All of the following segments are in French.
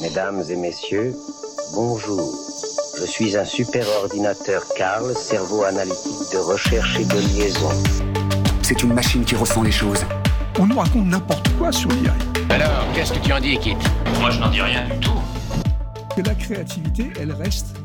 Mesdames et messieurs, bonjour. Je suis un super ordinateur Carl, cerveau analytique de recherche et de liaison. C'est une machine qui ressent les choses. On nous raconte n'importe quoi sur l'IA. Alors, qu'est-ce que tu en dis, Kit? Moi, je n'en dis rien du tout. Que la créativité, elle reste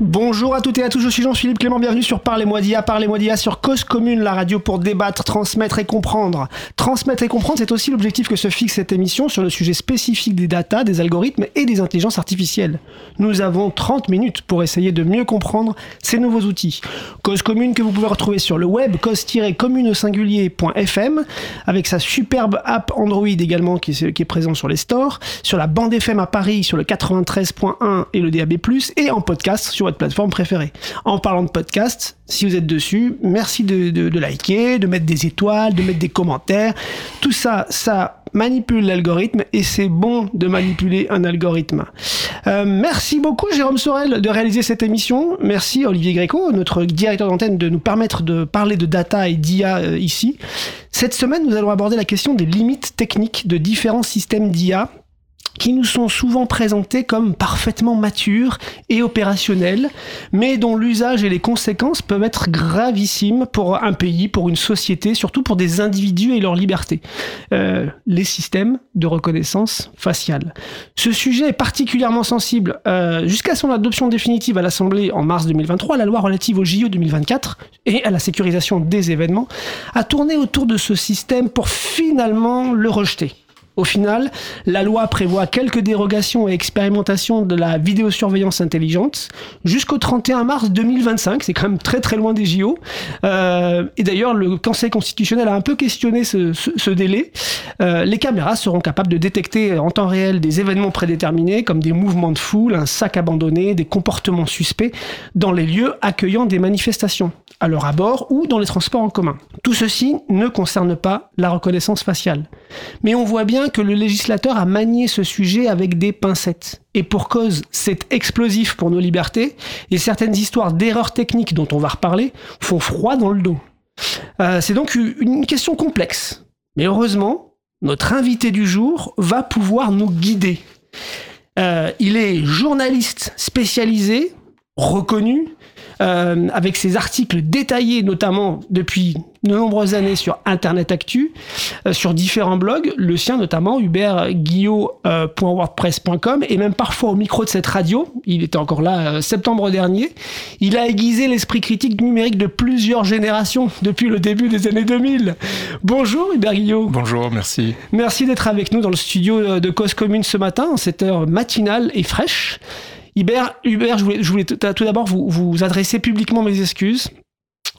Bonjour à toutes et à tous, je suis Jean-Philippe Clément, bienvenue sur Parlez-moi d'IA, Parlez-moi d'IA sur Cause Commune, la radio pour débattre, transmettre et comprendre. Transmettre et comprendre, c'est aussi l'objectif que se fixe cette émission sur le sujet spécifique des data, des algorithmes et des intelligences artificielles. Nous avons 30 minutes pour essayer de mieux comprendre ces nouveaux outils. Cause Commune que vous pouvez retrouver sur le web, cause-commune au singulier.fm, avec sa superbe app Android également qui est, qui est présent sur les stores, sur la bande FM à Paris, sur le 93.1 et le DAB+, en podcast sur votre plateforme préférée. En parlant de podcast, si vous êtes dessus, merci de, liker, de mettre des étoiles, de mettre des commentaires. Tout ça, ça manipule l'algorithme et c'est bon de manipuler un algorithme. Euh, merci beaucoup Jérôme Sorel de réaliser cette émission. Merci Olivier Gréco, notre directeur d'antenne, de nous permettre de parler de data et d'IA euh, ici. Cette semaine, nous allons aborder la question des limites techniques de différents systèmes d'IA qui nous sont souvent présentés comme parfaitement matures et opérationnels, mais dont l'usage et les conséquences peuvent être gravissimes pour un pays, pour une société, surtout pour des individus et leur liberté. Euh, les systèmes de reconnaissance faciale. Ce sujet est particulièrement sensible euh, jusqu'à son adoption définitive à l'Assemblée en mars 2023, la loi relative au JO 2024 et à la sécurisation des événements a tourné autour de ce système pour finalement le rejeter. Au final, la loi prévoit quelques dérogations et expérimentations de la vidéosurveillance intelligente jusqu'au 31 mars 2025. C'est quand même très très loin des JO. Euh, et d'ailleurs, le Conseil constitutionnel a un peu questionné ce, délai. Euh, les caméras seront capables de détecter en temps réel des événements prédéterminés comme des mouvements de foule, un sac abandonné, des comportements suspects dans les lieux accueillant des manifestations, à leur abord ou dans les transports en commun. Tout ceci ne concerne pas la reconnaissance faciale. Mais on voit bien que le législateur a manié ce sujet avec des pincettes. Et pour cause, c'est explosif pour nos libertés, et certaines histoires d'erreurs techniques dont on va reparler font froid dans le dos. Euh, c'est donc une question complexe. Mais heureusement, notre invité du jour va pouvoir nous guider. Euh, il est journaliste spécialisé, reconnu, euh, avec ses articles détaillés, notamment depuis de nombreuses années sur Internet Actu, euh, sur différents blogs, le sien notamment, hubertguillot.wordpress.com, et même parfois au micro de cette radio, il était encore là euh, septembre dernier, il a aiguisé l'esprit critique numérique de plusieurs générations depuis le début des années 2000. Bonjour Hubert Guillot. Bonjour, merci. Merci d'être avec nous dans le studio de Cause Commune ce matin, en cette heure matinale et fraîche. Hubert, Hubert je voulais, tout d'abord vous adresser publiquement mes excuses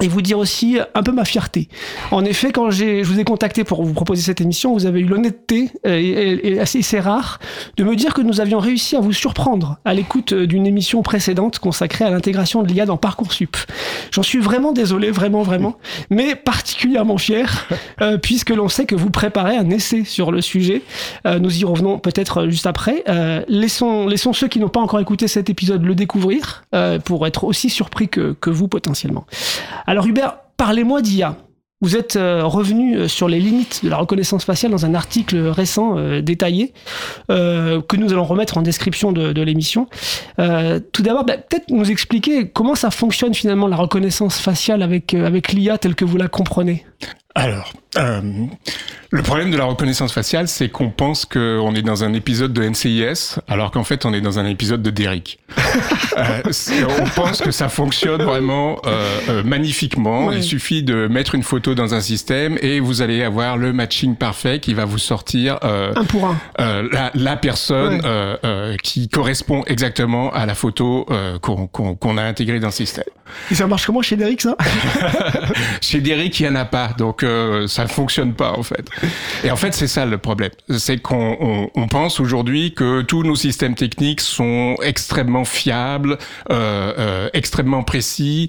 et vous dire aussi un peu ma fierté. En effet, quand je vous ai contacté pour vous proposer cette émission, vous avez eu l'honnêteté, euh, et, assez c'est rare, de me dire que nous avions réussi à vous surprendre à l'écoute d'une émission précédente consacrée à l'intégration de l'IA dans Parcoursup. J'en suis vraiment désolé, vraiment, vraiment, mais particulièrement fier, euh, puisque l'on sait que vous préparez un essai sur le sujet. Euh, nous y revenons peut-être juste après. Euh, laissons, laissons ceux qui n'ont pas encore écouté cet épisode le découvrir, euh, pour être aussi surpris que, que vous potentiellement. Hubert, parlez-moi d'IA. Vous êtes euh, revenu sur les limites de la reconnaissance faciale dans un article récent euh, détaillé euh, que nous allons remettre en description de, l'émission. Euh, tout d'abord, bah, peut-être nous expliquer comment ça fonctionne finalement la reconnaissance faciale avec, avec l'IA telle que vous la comprenez. Alors, euh, le problème de la reconnaissance faciale, c'est qu'on pense qu'on est dans un épisode de NCIS, alors qu'en fait, on est dans un épisode de Derrick. euh, on pense que ça fonctionne vraiment euh, euh, magnifiquement. Il suffit de mettre une photo dans un système et vous allez avoir le matching parfait qui va vous sortir euh, Un pour un. euh, la, la personne euh, euh, qui correspond exactement à la photo euh, qu'on qu'on- qu'on a intégrée dans le système. Et ça marche comment chez Derrick ça? Chez Derrick, il n'y en a pas, donc euh, ça fonctionne pas en fait. Et en fait, c'est ça le problème. C'est qu'on on, on pense aujourd'hui que tous nos systèmes techniques sont extrêmement fiables, euh, euh, extrêmement précis,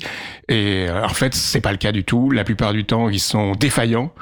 et euh, en fait, c'est pas le cas du tout. La plupart du temps, ils sont défaillants.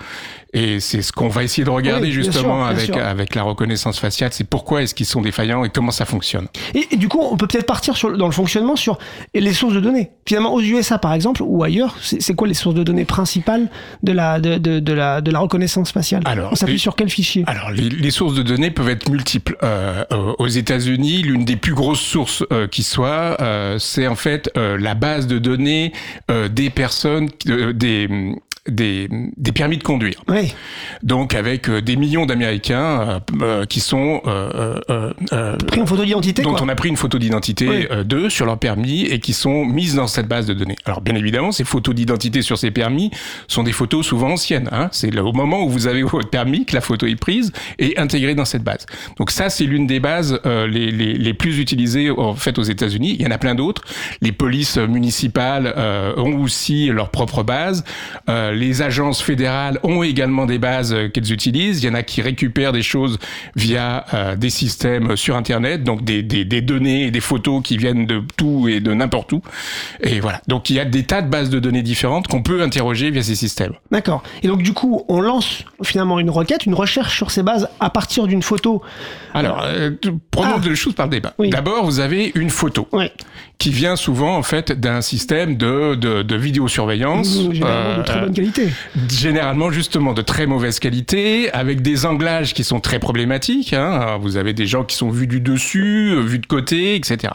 Et c'est ce qu'on va essayer de regarder Oui, bien justement sûr, bien avec, sûr. avec la reconnaissance faciale. C'est pourquoi est-ce qu'ils sont défaillants et comment ça fonctionne. Et, et du coup, on peut peut-être partir sur, dans le fonctionnement sur les sources de données. Finalement, aux USA par exemple, ou ailleurs, c'est quoi les sources de données principales de la, de, de, de la, de la reconnaissance faciale? Alors, On s'appuie sur quel fichier? Alors, les, les sources de données peuvent être multiples. Euh, euh, aux États-Unis, l'une des plus grosses sources euh, qui soit, euh, c'est en fait euh, la base de données euh, des personnes, euh, des, des, des permis de conduire. Oui, Donc, avec euh, des millions d'Américains euh, euh, qui sont euh, pris en photo d'identité. dont quoi. on a pris une photo d'identité Oui. d'eux sur leur permis et qui sont mises dans cette base de données. Alors bien évidemment, ces photos d'identité sur ces permis sont des photos souvent anciennes. Hein. C'est au moment où vous avez votre permis que la photo est prise et intégrée dans cette base. Donc ça, c'est l'une des bases les, les, les plus utilisées en fait aux États-Unis. Il y en a plein d'autres. Les polices municipales ont aussi leur propre base. Euh, les agences fédérales ont également des bases euh, qu'elles utilisent. Il y en a qui récupèrent des choses via euh, des systèmes sur Internet, donc des, des, des données et des photos qui viennent de tout et de n'importe où. Et voilà. Donc il y a des tas de bases de données différentes qu'on peut interroger via ces systèmes. D'accord. Et donc du coup, on lance finalement une requête, une recherche sur ces bases à partir d'une photo. Alors, euh, prenons Ah. deux choses par le débat. Oui. D'abord, vous avez une photo Ouais. Qui vient souvent en fait d'un système de, de, de vidéosurveillance. Généralement de euh, très bonne qualité. Généralement, justement, de très mauvaise qualité, avec des anglages qui sont très problématiques. Hein. Vous avez des gens qui sont vus du dessus, euh, vus de côté, etc.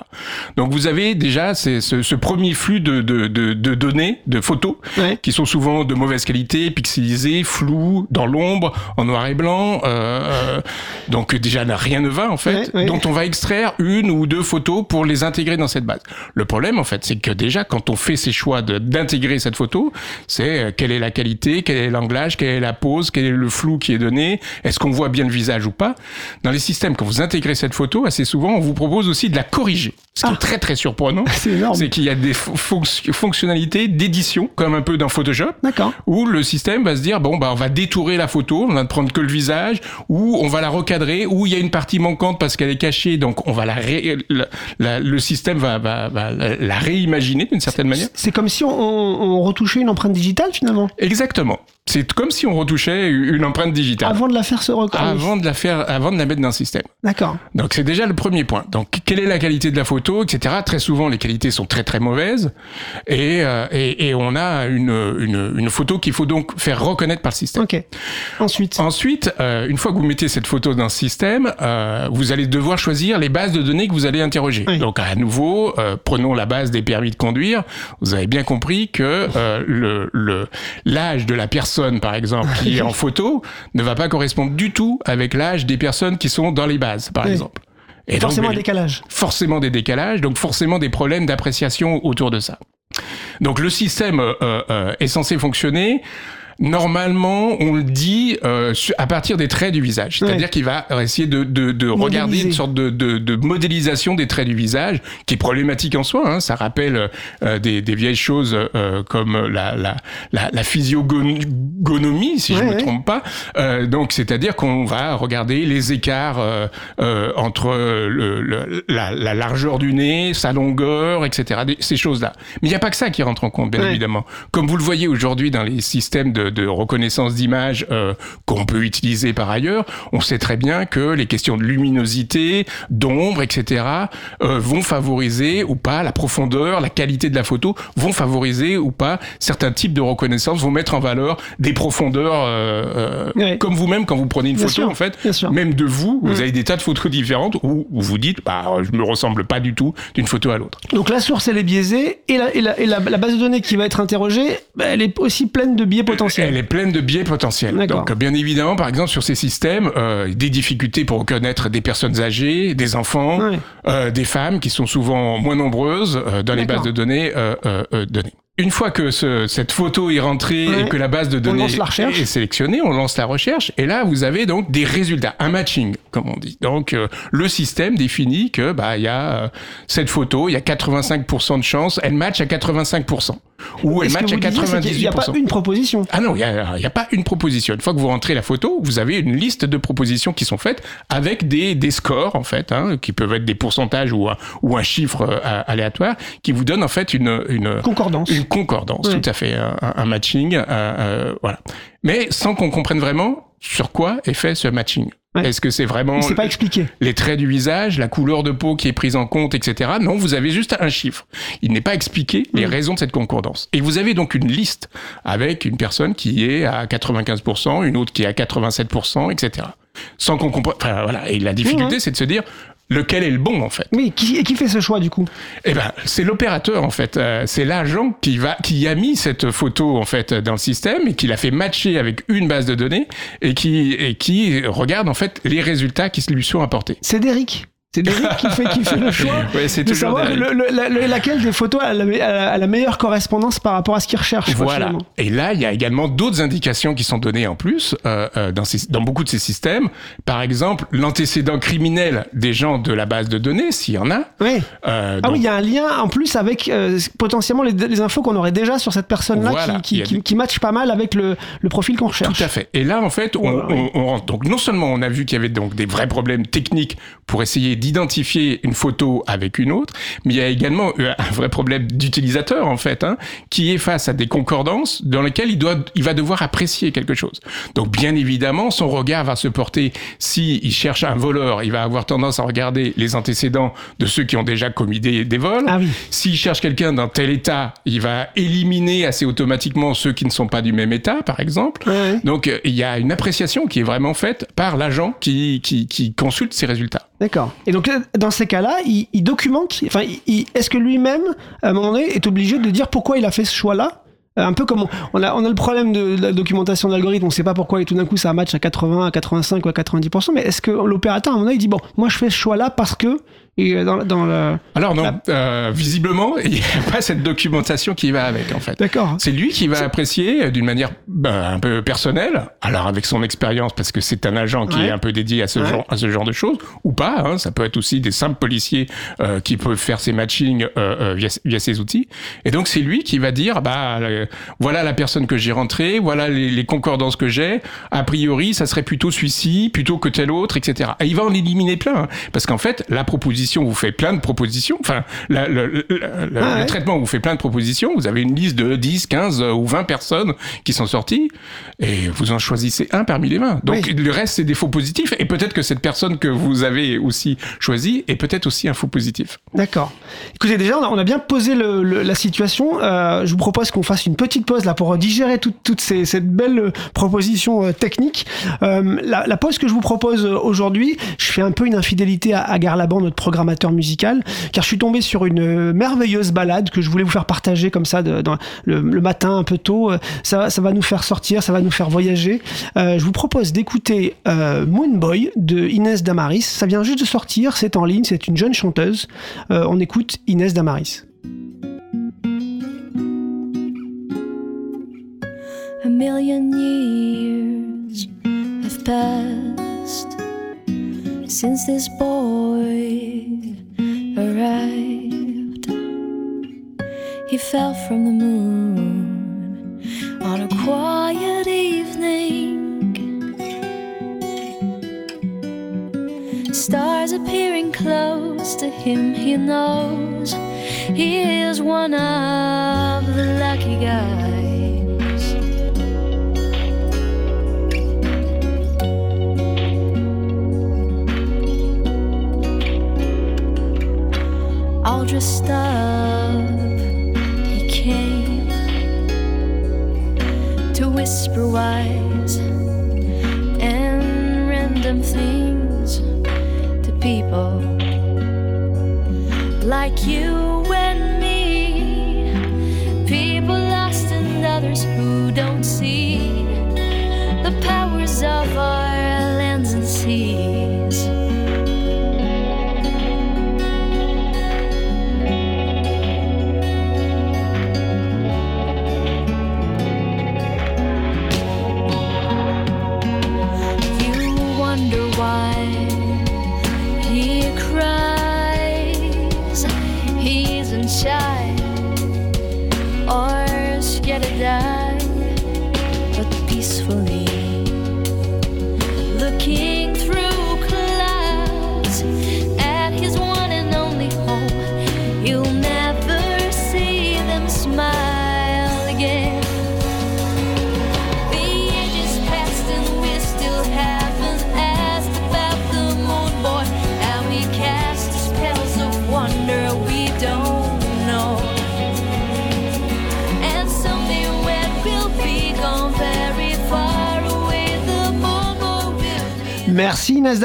Donc, vous avez déjà ce, ce premier flux de, de, de, de données, de photos, Ouais. qui sont souvent de mauvaise qualité, pixelisées, floues, dans l'ombre, en noir et blanc. euh, euh, donc, déjà, rien ne va, en fait, Ouais, ouais. dont on va extraire une ou deux photos pour les intégrer dans cette base. Le problème, en fait, c'est que déjà, quand on fait ces choix d'intégrer cette photo, c'est euh, quelle est la qualité, quel est l'anglage, quelle est la pose, quel est le flou qui est donné, est-ce qu'on voit bien le visage ou pas. Dans les systèmes, quand vous intégrez cette photo, assez souvent, on vous propose aussi de la corriger. Ce qui Ah. est très très surprenant, C'est qu'il y a des fo- fonc- fonctionnalités d'édition, comme un peu dans Photoshop, où le système va se dire bon bah on va détourer la photo, on va ne prendre que le visage, ou on va la recadrer, ou il y a une partie manquante parce qu'elle est cachée, donc on va la, ré- la- la- le système va, va, va la la réimaginer d'une certaine manière. C'est comme si on, on retouchait une empreinte digitale finalement. Exactement. C'est comme si on retouchait une empreinte digitale. Avant de la faire se reconnaître. Avant de la faire, avant de la mettre dans le système. D'accord. Donc c'est déjà le premier point. Donc quelle est la qualité de la photo, etc. Très souvent les qualités sont très très mauvaises et euh, et, et on a une, une une photo qu'il faut donc faire reconnaître par le système. Ok. Ensuite. Ensuite, euh, une fois que vous mettez cette photo dans le système, euh, vous allez devoir choisir les bases de données que vous allez interroger. Oui. Donc à nouveau, euh, prenons la base des permis de conduire. Vous avez bien compris que euh, le l'âge de la personne, par exemple, qui est en photo, ne va pas correspondre du tout avec l'âge des personnes qui sont dans les bases, par Oui. exemple. Et Forcément un mais- décalage. forcément des décalages, donc forcément des problèmes d'appréciation autour de ça. Donc le système euh, euh, est censé fonctionner. Normalement, on le dit euh, à partir des traits du visage. C'est-à-dire Ouais. qu'il va essayer de, de, de regarder une sorte de, de, de modélisation des traits du visage, qui est problématique en soi. Hein. Ça rappelle euh, des, des vieilles choses euh, comme la, la, la, la physiogonomie, si je Ouais, me trompe pas. Euh, donc, c'est-à-dire qu'on va regarder les écarts euh, euh, entre le, le- la, la largeur du nez, sa longueur, etc. Ces choses-là. Mais il n'y a pas que ça qui rentre en compte, bien évidemment. Comme vous le voyez aujourd'hui dans les systèmes de, de reconnaissance d'images euh, qu'on peut utiliser par ailleurs, on sait très bien que les questions de luminosité, d'ombre, etc. euh, vont favoriser ou pas la profondeur, la qualité de la photo, vont favoriser ou pas certains types de reconnaissance, vont mettre en valeur des profondeurs, euh, euh, comme vous-même quand vous prenez une Bien photo sûr, en fait, même de vous, vous Mm. avez des tas de photos différentes où, où vous dites, bah, je me ressemble pas du tout d'une photo à l'autre. Donc la source elle est biaisée et la, et la, et la, la base de données qui va être interrogée, bah, elle est aussi pleine de biais potentiels. Elle est pleine de biais potentiels. Donc, bien évidemment, par exemple, sur ces systèmes, euh, des difficultés pour reconnaître des personnes âgées, des enfants, Ouais. euh, des femmes qui sont souvent moins nombreuses euh, dans les bases de données euh, données. Une fois que ce- cette photo est rentrée Ouais. et que la base de données est sélectionnée, on lance la recherche et là vous avez donc des résultats, un matching comme on dit. Donc euh, le système définit que bah il y a euh, cette photo, il y a 85% de chance, elle match à 85%. où elle match à vous disiez, c'est qu'il 98%. n'y a pas une proposition. Ah non, il n'y a, il pas une proposition. Une fois que vous rentrez la photo, vous avez une liste de propositions qui sont faites avec des, des scores, en fait, hein, qui peuvent être des pourcentages ou un, ou un chiffre euh, aléatoire, qui vous donne en fait une, une, Concordance. une concordance, Ouais. tout à fait, un, un matching, euh, euh, voilà. Mais sans qu'on comprenne vraiment sur quoi est fait ce matching. Ouais. Est-ce que c'est vraiment C'est pas expliqué. les traits du visage, la couleur de peau qui est prise en compte, etc. Non, vous avez juste un chiffre. Il n'est pas expliqué les Mm. raisons de cette concordance. Et vous avez donc une liste avec une personne qui est à 95%, une autre qui est à 87%, etc. Sans qu'on comprenne. Enfin, voilà. Et la difficulté, c'est de se dire lequel est le bon, en fait. Oui, qui, et qui fait ce choix du coup? Eh ben, c'est l'opérateur en fait, Euh, c'est l'agent qui va, qui a mis cette photo en fait dans le système et qui l'a fait matcher avec une base de données et qui et qui regarde en fait les résultats qui lui sont apportés. C'est Derrick. C'est Derrick qui fait, qui fait le choix Ouais, c'est de toujours savoir le- le- la- le- laquelle des photos a la, a meilleure correspondance par rapport à ce qu'il recherche. Voilà. Et là, il y a également d'autres indications qui sont données en plus euh, euh, dans, ces- dans beaucoup de ces systèmes. Par exemple, l'antécédent criminel des gens de la base de données, s'il y en a. Ouais. Euh, Ah donc- oui, il y a un lien en plus avec euh, potentiellement les, les infos qu'on aurait déjà sur cette personne-là Voilà, qui, qui, match pas mal avec le, le profil qu'on recherche. Tout à fait. Et là, en fait, on, rentre. Donc, non seulement on a vu qu'il y avait donc des vrais problèmes techniques pour essayer d'identifier une photo avec une autre, mais il y a également euh, un vrai problème d'utilisateur, en fait, hein, qui est face à des concordances dans lesquelles il doit, il va devoir apprécier quelque chose. Donc, bien évidemment, son regard va se porter, si il cherche un voleur, il va avoir tendance à regarder les antécédents de ceux qui ont déjà commis des, des vols. Ah oui. S'il cherche quelqu'un dans tel état, il va éliminer assez automatiquement ceux qui ne sont pas du même état, par exemple. Ouais. Donc euh, il y a une appréciation qui est vraiment faite par l'agent qui, qui, qui consulte ces résultats. D'accord. Et donc là, dans ces cas-là, il, documente. Enfin, est-ce que lui-même, à un moment donné, est obligé de dire pourquoi il a fait ce choix-là? Euh, un peu comme on, on a, on a le problème de, de la documentation d'algorithme, on ne sait pas pourquoi et tout d'un coup ça match à 80, à 85 ou à 90%, mais est-ce que l'opérateur à un moment donné il dit bon, moi je fais ce choix-là parce que et euh, dans. Alors non, La- euh, visiblement, il n'y a pas cette documentation qui va avec en fait. D'accord. C'est lui qui va apprécier euh, d'une manière ben, un peu personnelle, alors avec son expérience, parce que c'est un agent qui Ouais. est un peu dédié à ce, Ouais. genre, à ce genre de choses, ou pas, hein, ça peut être aussi des simples policiers euh, qui peuvent faire ces matchings euh, via, via ces outils. Et donc c'est lui qui va dire, bah voilà la personne que j'ai rentrée, voilà les, les concordances que j'ai, a priori ça serait plutôt celui-ci, plutôt que tel autre, etc. Et il va en éliminer plein, hein, parce qu'en fait la proposition vous fait plein de propositions, enfin la- le, Ah ouais. le traitement vous fait plein de propositions, vous avez une liste de 10, 15 euh, ou 20 personnes qui sont sorties, et vous en choisissez un parmi les 20. Donc Oui. le reste c'est des faux positifs, et peut-être que cette personne que vous avez aussi choisie est peut-être aussi un faux positif. D'accord. Écoutez, déjà, on a, bien posé le- le- la situation. Euh, je vous propose qu'on fasse une petite pause là pour digérer toute, toute ces, cette belle proposition euh, technique. Euh, la, la pause que je vous propose aujourd'hui, je fais un peu une infidélité à, à Garlaban, notre programmateur musical, car je suis tombé sur une euh, merveilleuse balade que je voulais vous faire partager comme ça le, matin un peu tôt. Euh, Ça, ça va nous faire sortir, ça va nous faire voyager. Euh, je vous propose d'écouter euh, Moonboy de Inès Damaris. Ça vient juste de sortir, c'est en ligne, c'est une jeune chanteuse. On écoute Inès Damaris. Since this boy arrived. He fell from the moon on a quiet evening. Stars appearing close to him, he knows he is one of the lucky guys. Dressed up. He came to whisper wise and random things to people like you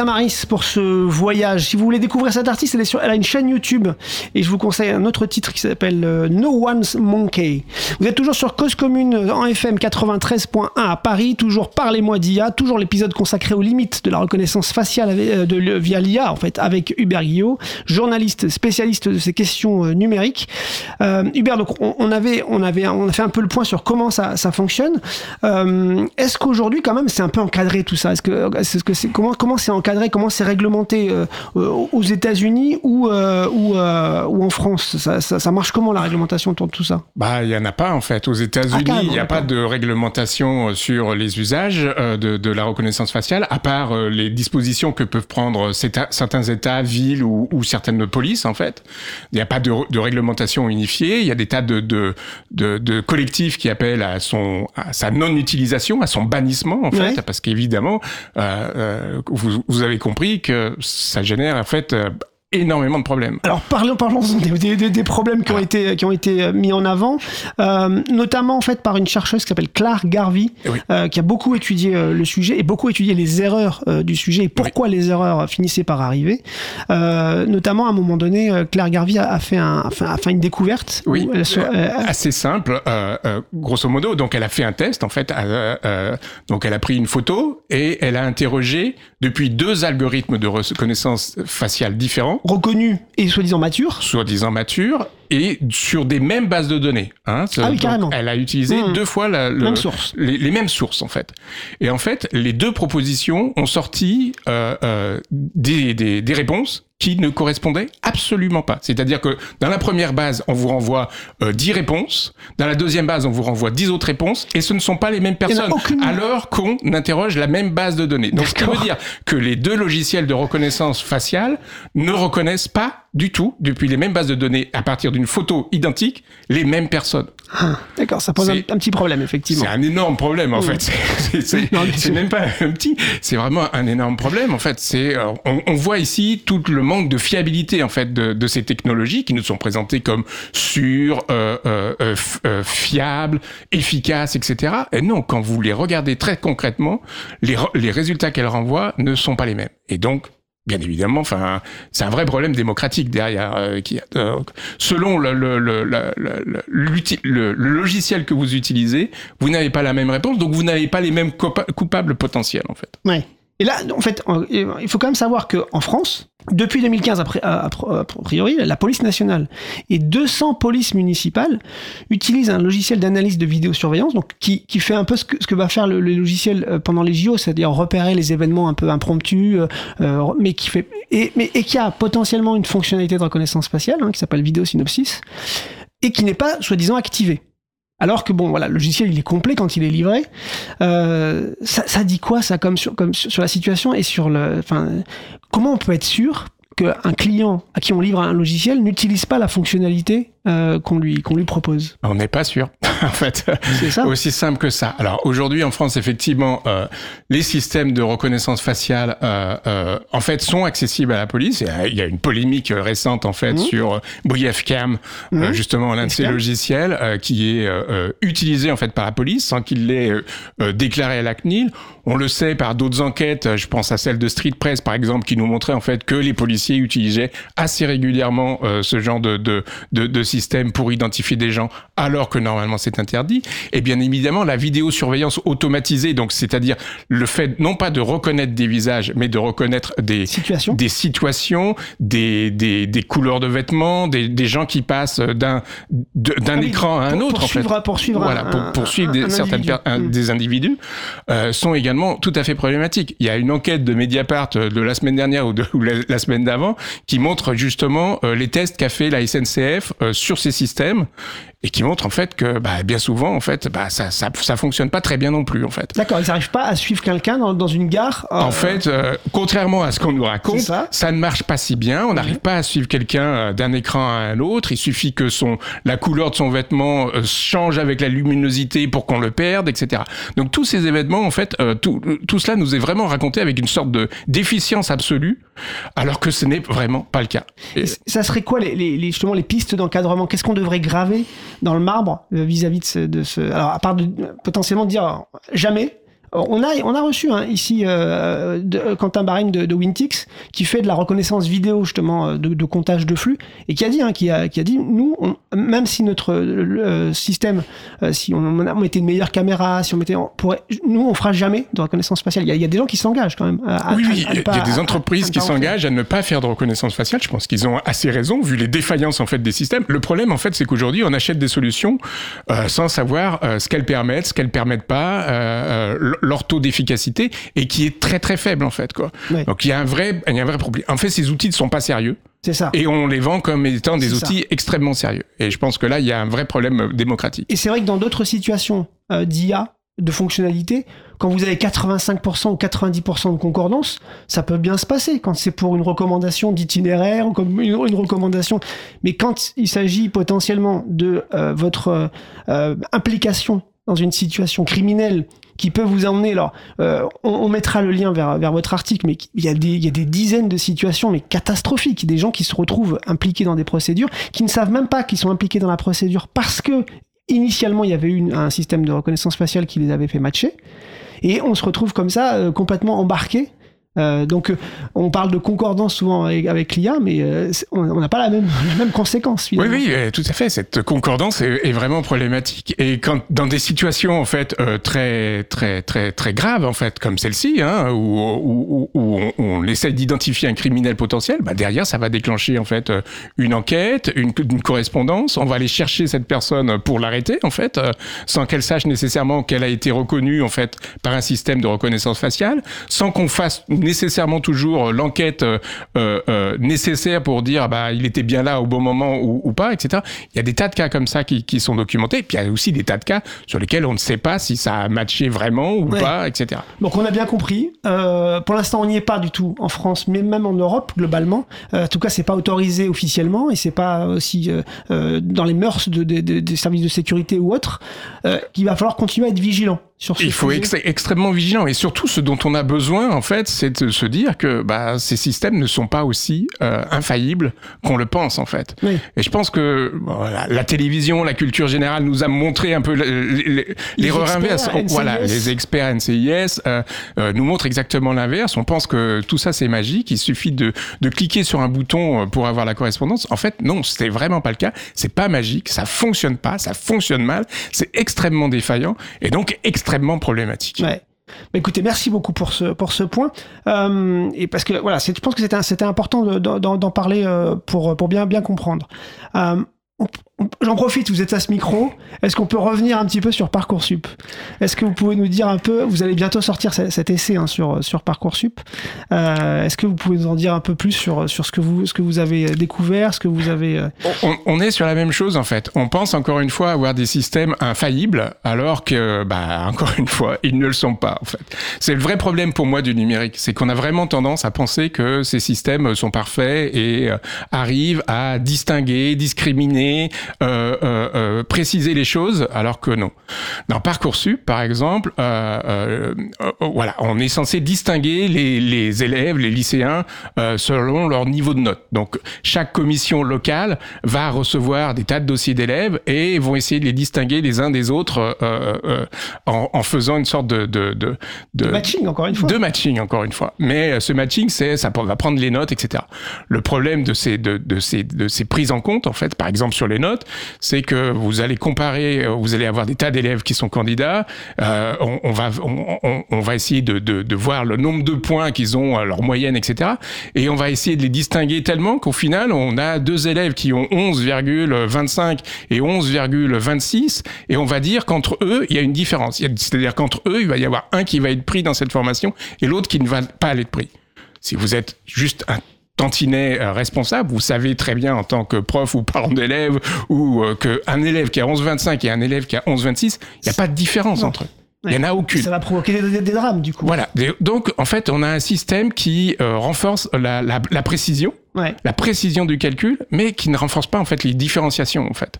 Damaris pour ce voyage. Si vous voulez découvrir cette artiste, elle, est sur, elle a une chaîne YouTube et je vous conseille un autre titre qui s'appelle euh, No One's Monkey. Vous êtes toujours sur Cause Commune euh, en FM 93.1 à Paris, toujours Parlez-moi d'IA, toujours l'épisode consacré aux limites de la reconnaissance faciale euh, de, via l'IA en fait avec Hubert Guillot, journaliste spécialiste de ces questions numériques. Hubert, donc on, avait, on avait, on a fait un peu le point sur comment ça, ça fonctionne. Est-ce qu'aujourd'hui quand même c'est un peu encadré tout ça? Est-ce que, c'est comment c'est encadré, comment c'est réglementé euh, euh, aux États-Unis ou euh, ou, ou en France ça, ça, ça marche comment la réglementation autour de tout ça? Bah, il y en a pas en fait. Aux États-Unis, Ah, il n'y a pas de réglementation sur les usages de, de la reconnaissance faciale, à part les dispositions que peuvent prendre certains États, villes ou, ou certaines polices en fait. Il n'y a pas de, de réglementation unifiée. Il y a des tas de, de, de, de collectifs qui appellent à son à sa non-utilisation, à son bannissement en fait, Ouais. parce qu'évidemment, euh, euh, vous, vous avez compris que ça génère en fait euh, énormément de problèmes. Alors parlons, parlons des, des- des- problèmes qui ont été qui ont été euh, mis en avant, euh, notamment en fait par une chercheuse qui s'appelle Claire Garvey, Oui. euh, qui a beaucoup étudié euh, le sujet et beaucoup étudié les erreurs euh, du sujet et pourquoi les erreurs finissaient par arriver. Euh, notamment à un moment donné, Claire Garvey a, a fait un, a fait, a fait une découverte. Oui, se- assez simple, grosso modo. Donc, elle a fait un test, en fait. euh, euh, donc, elle a pris une photo et elle a interrogé depuis deux algorithmes de reconnaissance faciale différents, reconnu et soi-disant mature. soi-disant matures, et sur des mêmes bases de données. Hein. Ah oui, carrément. Elle a utilisé Mmh. deux fois la, le- Même source. Les, les mêmes sources, en fait. Et en fait, les deux propositions ont sorti euh, euh, des, des, des réponses qui ne correspondaient absolument pas. C'est-à-dire que dans la première base, on vous renvoie euh, 10 réponses, dans la deuxième base, on vous renvoie 10 autres réponses, et ce ne sont pas les mêmes personnes, aucune. alors qu'on interroge la même base de données. Donc, ce qui veut dire que les deux logiciels de reconnaissance faciale ne reconnaissent pas du tout, depuis les mêmes bases de données, à partir d'une photo identique, les mêmes personnes. Ah, D'accord, ça pose un, petit problème effectivement. C'est un énorme problème en Mmh. fait. C'est- même pas un petit, c'est vraiment un énorme problème en fait. C'est euh, on, on voit ici tout le manque de fiabilité en fait de, de ces technologies qui nous sont présentées comme sûres, euh, euh, euh, euh, fiables, efficaces, etc. Et non, quand vous les regardez très concrètement, les, les résultats qu'elles renvoient ne sont pas les mêmes. Et donc Bien évidemment, enfin, c'est un vrai problème démocratique derrière. euh, qui, euh, selon le, le, le, logiciel que vous utilisez, vous n'avez pas la même réponse, donc vous n'avez pas les mêmes coupables potentiels, en fait. Et là, en fait, en- il faut quand même savoir qu'en France, depuis 2015, après, a, priori, la police nationale et 200 polices municipales utilisent un logiciel d'analyse de vidéosurveillance, donc qui, fait un peu ce que, va faire le, logiciel euh, pendant les JO, c'est-à-dire repérer les événements un peu impromptus, euh, euh, mais qui fait et, mais, et qui a potentiellement une fonctionnalité de reconnaissance faciale hein, qui s'appelle vidéosynopsis et qui n'est pas soi-disant activée. Alors que bon, voilà, le logiciel il est complet quand il est livré. Euh, ça, ça dit quoi ça comme sur, comme sur, la situation et sur le, enfin, comment on peut être sûr qu'un client à qui on livre un logiciel n'utilise pas la fonctionnalité euh, qu'on lui qu'on lui propose On n'est pas sûr, en fait. C'est ça. Aussi simple que ça. Alors aujourd'hui en France, effectivement, euh, les systèmes de reconnaissance faciale, euh, en fait, sont accessibles à la police. Il y a une polémique récente, en fait, Mhm. sur Briefcam, Mhm. justement l'un de ces logiciels qui est utilisé en fait par la police sans qu'il l'ait déclaré à la CNIL. On le sait par d'autres enquêtes. Je pense à celle de Street Press, par exemple, qui nous montrait en fait que les policiers utilisaient assez régulièrement ce genre de, de, de, de système pour identifier des gens, alors que normalement c'est interdit. Et bien évidemment, la vidéosurveillance automatisée, donc c'est-à-dire le fait non pas de reconnaître des visages, mais de reconnaître des Situation. des situations, des, des, des couleurs de vêtements, des, des gens qui passent d'un d'un Ah écran à un pour- autre. en fait. poursuivre- poursuivre un- voilà, pour un- poursuivre des, un certaines individu. per- un- Mm. des individus euh, sont également tout à fait problématiques. Il y a une enquête de Mediapart euh, de la semaine dernière ou, de, ou la, la semaine d'avant qui montre justement euh, les tests qu'a fait la SNCF euh, sur ces systèmes et qui montrent en fait que bah, bien souvent en fait bah, ça, ça ça fonctionne pas très bien non plus en fait. D'accord, ils n'arrivent pas à suivre quelqu'un dans, dans une gare. euh, En fait, euh, contrairement à ce qu'on nous raconte, ça. ça. ne marche pas si bien. On n'arrive pas à suivre quelqu'un euh, d'un écran à un autre. Il suffit que son la couleur de son vêtement euh, change avec la luminosité pour qu'on le perde, etc. Donc tous ces événements, en fait, euh, tout, tout cela nous est vraiment raconté avec une sorte de déficience absolue, alors que ce n'est vraiment pas le cas. Et- ça serait quoi les- les- justement les pistes d'encadrement? Qu'est-ce qu'on devrait graver? Dans le marbre euh, vis-à-vis de ce, de ce- Alors à part de, potentiellement dire euh, jamais. On a, on a reçu hein, ici euh, de, euh, Quentin Barim de, de Wintix qui fait de la reconnaissance vidéo justement euh, de, de comptage de flux et qui a dit, hein, qui, a, qui a dit nous, on- même si notre euh, système, euh, si on, on mettait une meilleure caméra, si on mettait, on pourrait, nous on fera jamais de reconnaissance faciale. Il y a, il y a des gens qui s'engagent quand même. à- Oui, oui, il y a des entreprises à qui s'engagent à ne pas faire de reconnaissance faciale. Je pense qu'ils ont assez raison, vu les défaillances en fait des systèmes. Le problème, en fait, c'est qu'aujourd'hui, on achète des solutions euh, sans savoir euh, ce qu'elles permettent, ce qu'elles permettent pas, leur taux d'efficacité, et qui est très très faible en fait. Quoi. Ouais. Donc il y a un vrai, il y a un vrai problème. En fait, ces outils ne sont pas sérieux, C'est ça. et on les vend comme étant des ça. outils extrêmement sérieux. Et je pense que là, il y a un vrai problème euh, démocratique. Et c'est vrai que dans d'autres situations euh, d'IA, de fonctionnalité, quand vous avez 85% ou 90% de concordance, ça peut bien se passer quand c'est pour une recommandation d'itinéraire ou comme une, une recommandation. Mais quand il s'agit potentiellement de euh, votre euh, implication dans une situation criminelle qui peut vous emmener, alors euh, on, mettra le lien vers, vers votre article, mais il y, a des, y a des dizaines de situations mais catastrophiques, des gens qui se retrouvent impliqués dans des procédures, qui ne savent même pas qu'ils sont impliqués dans la procédure parce que initialement il y avait eu un système de reconnaissance faciale qui les avait fait matcher, et on se retrouve comme ça euh, complètement embarqué. Euh, donc euh, on parle de concordance souvent avec, avec l'IA, mais euh, on n'a pas la même, la même conséquence. Oui, finalement. oui, tout à fait. Cette concordance est, est vraiment problématique. Et quand dans des situations en fait euh, très très très très graves en fait, comme celle-ci, hein, où, où, où- où on, on essaie d'identifier un criminel potentiel, bah derrière ça va déclencher en fait une enquête, une, une correspondance. On va aller chercher cette personne pour l'arrêter en fait, sans qu'elle sache nécessairement qu'elle a été reconnue en fait par un système de reconnaissance faciale, sans qu'on fasse nécessairement toujours l'enquête euh, euh, euh, nécessaire pour dire bah il était bien là au bon moment ou, ou pas, etc. Il y a des tas de cas comme ça qui, qui sont documentés. Et puis il y a aussi des tas de cas sur lesquels on ne sait pas si ça a matché vraiment ou Ouais. pas, etc. Donc on a bien compris. Euh, pour l'instant, on n'y est pas du tout en France, mais même en Europe globalement. Euh, en tout cas, c'est pas autorisé officiellement et c'est pas aussi euh, euh, dans les mœurs de- de- de- des services de sécurité ou autres. Euh, qu'il va falloir continuer à être vigilant sur ce Il faut être extrêmement vigilant et surtout ce dont on a besoin en fait, c'est de se dire que bah, ces systèmes ne sont pas aussi euh, infaillibles qu'on le pense en fait. Oui. Et je pense que voilà, la télévision, la culture générale nous a montré un peu le- le- le- l'erreur inverse. NCIS. Voilà, les experts NCIS euh, euh, nous montrent exactement l'inverse. On pense que tout ça c'est magique. Il suffit de, de cliquer sur un bouton euh, pour avoir la correspondance. En fait, non, c'est vraiment pas le cas. C'est pas magique. Ça fonctionne pas. Ça fonctionne mal. C'est extrêmement défaillant et donc extrêmement problématique. Ouais. Bah, écoutez, merci beaucoup pour ce, pour ce point. Euh, et parce que voilà, je pense que c'était, important de- d'en, parler euh, pour, pour bien, bien comprendre. Euh, J'en profite, vous êtes à ce micro. Est-ce qu'on peut revenir un petit peu sur Parcoursup? Est-ce que vous pouvez nous dire un peu, vous allez bientôt sortir ce- cet essai hein, sur, sur Parcoursup. Euh, Est-ce que vous pouvez nous en dire un peu plus sur, sur ce, que vous, ce que vous avez découvert, ce que vous avez... euh, On, on est sur la même chose en fait. On pense encore une fois avoir des systèmes infaillibles, alors que, bah, encore une fois, ils ne le sont pas en fait. C'est le vrai problème pour moi du numérique, c'est qu'on a vraiment tendance à penser que ces systèmes sont parfaits et euh, arrivent à distinguer, discriminer, euh, euh, euh, préciser les choses, alors que non. Dans Parcoursup, par exemple, voilà, on est censé distinguer les, les élèves, les lycéens, selon leur niveau de note. Donc, chaque commission locale va recevoir des tas de dossiers d'élèves et vont essayer de les distinguer les uns des autres en, en faisant une sorte de, de, de, de- matching, encore une fois de matching, encore une fois. Mais ce matching, c'est ça va prendre les notes, etc. Le problème de ces, de, de ces, de ces prises en compte, en fait, par exemple sur les notes, c'est que vous allez comparer, euh, vous allez avoir des tas d'élèves qui sont candidats. euh, on, va, on, va essayer de, de, voir le nombre de points qu'ils ont, euh, leur moyenne, etc. Et on va essayer de les distinguer tellement qu'au final, on a deux élèves qui ont 11,25 et 11,26, et on va dire qu'entre eux, il y a une différence. C'est-à-dire qu'entre eux, il va y avoir un qui va être pris dans cette formation et l'autre qui ne va pas aller être pris. Si vous êtes juste un tantinet euh, responsable. Vous savez très bien en tant que prof ou parent d'élève ou euh, qu'un élève qui a 11,25 et un élève qui a 11,26, il n'y a pas de différence Non. entre eux. Il n'y en a aucune. Ça va provoquer des, des- des drames, du coup. Voilà. Donc, en fait, on a un système qui euh, renforce la, la- la précision, Ouais. la précision du calcul, mais qui ne renforce pas en fait les différenciations en fait.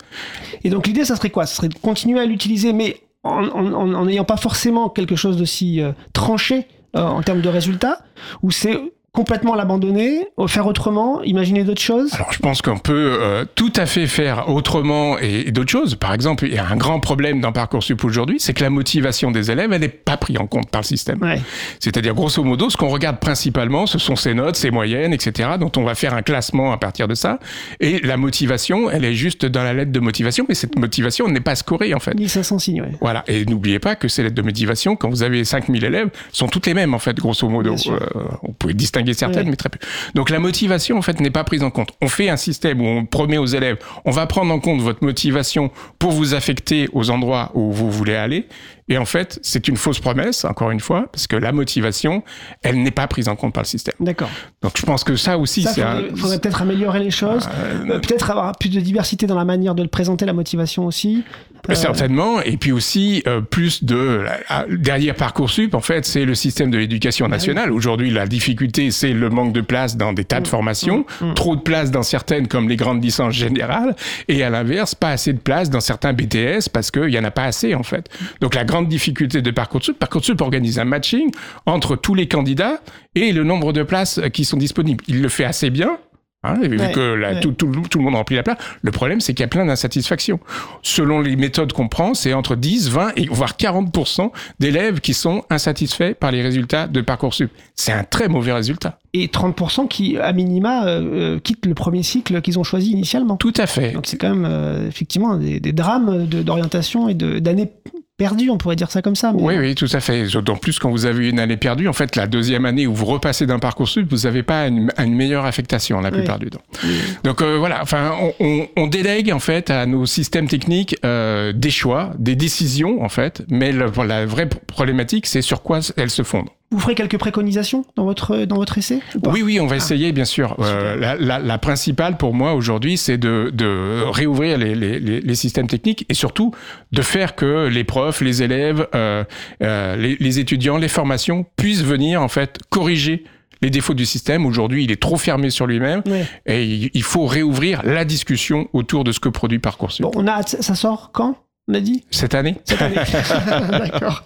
Et donc l'idée, ça serait quoi? Ça serait de continuer à l'utiliser, mais en n'ayant pas forcément quelque chose d'aussi euh, tranché euh, en termes de résultats, ou c'est complètement l'abandonner, euh, faire autrement, imaginer d'autres choses? Alors, je pense qu'on peut euh, tout à fait faire autrement et, et d'autres choses. Par exemple, il y a un grand problème dans Parcoursup aujourd'hui, c'est que la motivation des élèves, elle n'est pas prise en compte par le système. Ouais. C'est-à-dire, grosso modo, ce qu'on regarde principalement, ce sont ses notes, ses moyennes, etc., dont on va faire un classement à partir de ça. Et la motivation, elle est juste dans la lettre de motivation, mais cette motivation n'est pas scorée, en fait. 1500 signes, ouais. Voilà. Et n'oubliez pas que ces lettres de motivation, quand vous avez 5000 élèves, sont toutes les mêmes, en fait, grosso modo. Euh, on peut distinguer certaines, Ouais. mais très peu. Donc la motivation, en fait, n'est pas prise en compte. On fait un système où on promet aux élèves, on va prendre en compte votre motivation pour vous affecter aux endroits où vous voulez aller. Et en fait, c'est une fausse promesse, encore une fois, parce que la motivation, elle n'est pas prise en compte par le système. D'accord. Donc je pense que ça aussi, c'est un... faudrait peut-être améliorer les choses, Euh, Euh, peut-être avoir plus de diversité dans la manière de le présenter, la motivation aussi. Euh, Certainement, et puis aussi euh, plus de ah, derrière parcoursup. En fait, c'est le système de l'éducation nationale. Aujourd'hui, la difficulté, c'est le manque de place dans des tas de formations, trop de place dans certaines comme les grandes licences générales, et à l'inverse, pas assez de place dans certains BTS parce qu'il y en a pas assez en fait. Donc la grande difficulté de parcoursup, parcoursup organise un matching entre tous les candidats et le nombre de places qui sont disponibles. Il le fait assez bien. Hein, vu Ouais, que la- ouais. tout, tout, tout le monde remplit la place. Le problème, c'est qu'il y a plein d'insatisfactions. Selon les méthodes qu'on prend, c'est entre 10, 20 et voire 40% d'élèves qui sont insatisfaits par les résultats de Parcoursup. C'est un très mauvais résultat. Et 30% qui, à minima, euh, euh, quittent le premier cycle qu'ils ont choisi initialement. Tout à fait. Donc c'est quand même euh, effectivement des, des drames de- d'orientation et de- d'années on pourrait dire ça comme ça. mais- Oui, oui, tout à fait. D'autant plus quand vous avez une année perdue, en fait, la deuxième année où vous repassez d'un Parcoursup, vous n'avez pas une, une meilleure affectation la plupart du temps. Donc euh, voilà, enfin, on, on- on délègue en fait à nos systèmes techniques euh, des choix, des décisions en fait, mais le- la vraie problématique, c'est sur quoi elles se fondent. Vous ferez quelques préconisations dans votre, dans votre essai ou pas? Oui, oui, on va essayer, bien sûr. Euh, la, la- la principale pour moi aujourd'hui, c'est de, de réouvrir les, les- les- les systèmes techniques et surtout de faire que les profs, les élèves, euh, euh, les, les étudiants, les formations puissent venir en fait corriger les défauts du système. Aujourd'hui, il est trop fermé sur lui-même et il, faut réouvrir la discussion autour de ce que produit Parcoursup. Bon, on a hâte. ça sort quand? On a dit Cette année cette année. D'accord,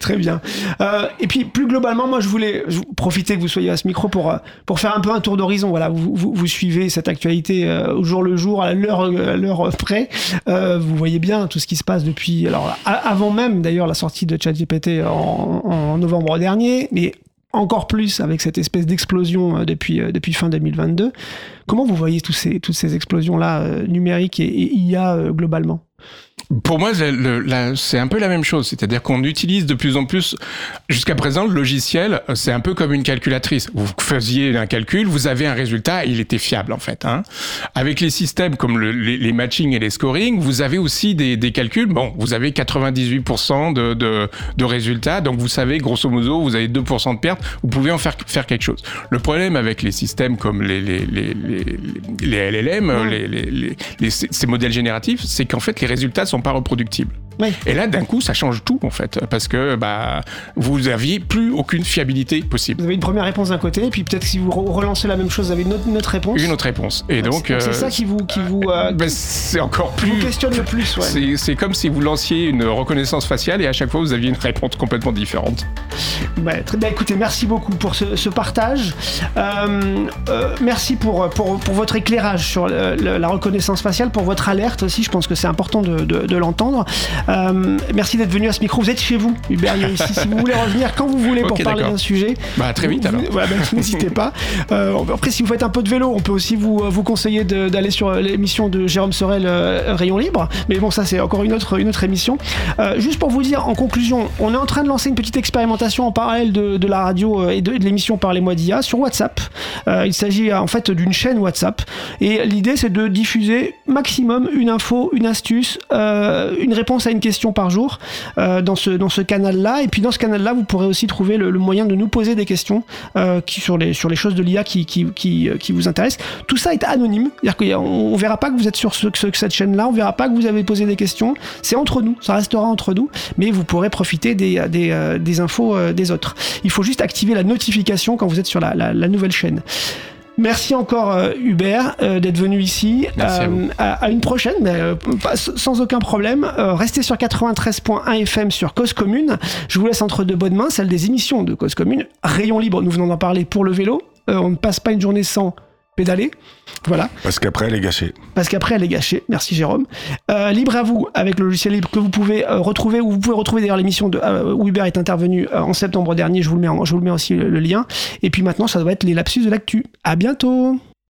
très bien. Euh, et puis plus globalement, moi je voulais profiter que vous soyez à ce micro pour euh, pour faire un peu un tour d'horizon. Voilà, vous, vous, vous suivez cette actualité euh, au jour le jour, à l'heure près. Euh, vous voyez bien tout ce qui se passe depuis. Alors avant même d'ailleurs la sortie de ChatGPT en, en novembre dernier, mais encore plus avec cette espèce d'explosion depuis depuis fin 2022. Comment vous voyez tous ces toutes ces explosions là numériques et, et IA globalement? Pour moi, c'est un peu la même chose. C'est-à-dire qu'on utilise de plus en plus, jusqu'à présent, le logiciel, euh, c'est un peu comme une calculatrice. Vous faisiez un calcul, vous avez un résultat, il était fiable en fait. Hein. Avec les systèmes comme le- les, les matching et les scoring, vous avez aussi des, des calculs. Bon, vous avez 98% de, de, de résultats, donc vous savez, grosso modo, vous avez 2% de perte, vous pouvez en faire, faire quelque chose. Le problème avec les systèmes comme les, LLM, les, ces modèles génératifs, c'est qu'en fait, les résultats sont pas reproductibles. Oui. Et là, d'un coup, ça change tout, en fait, parce que bah, vous aviez plus aucune fiabilité possible. Vous avez une première réponse d'un côté, et puis peut-être que si vous re- relancez la même chose, vous avez une autre, une autre réponse. Une autre réponse. Et donc, c'est euh, ça qui vous, qui vous, euh, ben, c'est encore plus. vous questionne le plus. Ouais. C'est- comme si vous lanciez une reconnaissance faciale et à chaque fois vous aviez une réponse complètement différente. Ouais, très bien, écoutez, merci beaucoup pour ce, ce partage. Euh, euh, merci pour, pour, pour votre éclairage sur le- le- la reconnaissance faciale, pour votre alerte aussi. Je pense que c'est important de, de- de l'entendre. Euh, merci d'être venu à ce micro. Vous êtes chez vous, Hubert ici. Si vous voulez revenir quand vous voulez pour parler d'un sujet, Bah, très vite, alors. voilà, bah, N'hésitez pas. Euh, après, si vous faites un peu de vélo, on peut aussi vous, vous conseiller d'aller sur l'émission de Jérôme Sorel, euh, Rayon Libre. Mais bon, ça, c'est encore une autre, une autre émission. Euh, juste pour vous dire, en conclusion, on est en train de lancer une petite expérimentation en parallèle de, de la radio euh, et de, de l'émission Parlez-moi d'IA sur WhatsApp. Euh, il s'agit euh, en fait d'une chaîne WhatsApp. Et l'idée, c'est de diffuser maximum une info, une astuce, euh, une réponse à une une question par jour euh, dans ce, dans ce canal-là. Et puis dans ce canal-là, vous pourrez aussi trouver le, moyen de nous poser des questions euh, qui, sur, les, sur les choses de l'IA euh, qui vous intéressent. Tout ça est anonyme. C'est-à-dire qu'on on verra pas que vous êtes sur ce, ce- cette chaîne-là, on verra pas que vous avez posé des questions. C'est entre nous, ça restera entre nous, mais vous pourrez profiter des, infos des autres. Il faut juste activer la notification quand vous êtes sur la nouvelle chaîne. Merci encore euh, Hubert euh, d'être venu ici. Merci à vous. à, à une prochaine, mais euh, sans aucun problème. Euh, restez sur 93.1 FM sur Cause Commune. Je vous laisse entre de bonnes mains, celle des émissions de Cause Commune. Rayon libre, nous venons d'en parler pour le vélo. Euh, on ne passe pas une journée sans pédaler. Voilà, Parce qu'après, elle est gâchée. parce qu'après elle est gâchée. Merci Jérôme. Euh, libre à vous avec le logiciel libre que vous pouvez euh, retrouver, ou vous pouvez retrouver d'ailleurs l'émission de euh, où Hubert est intervenu euh, en septembre dernier. Je vous le mets, en- je vous le mets aussi le, le lien. Et puis maintenant, ça doit être les lapsus de l'actu. À bientôt.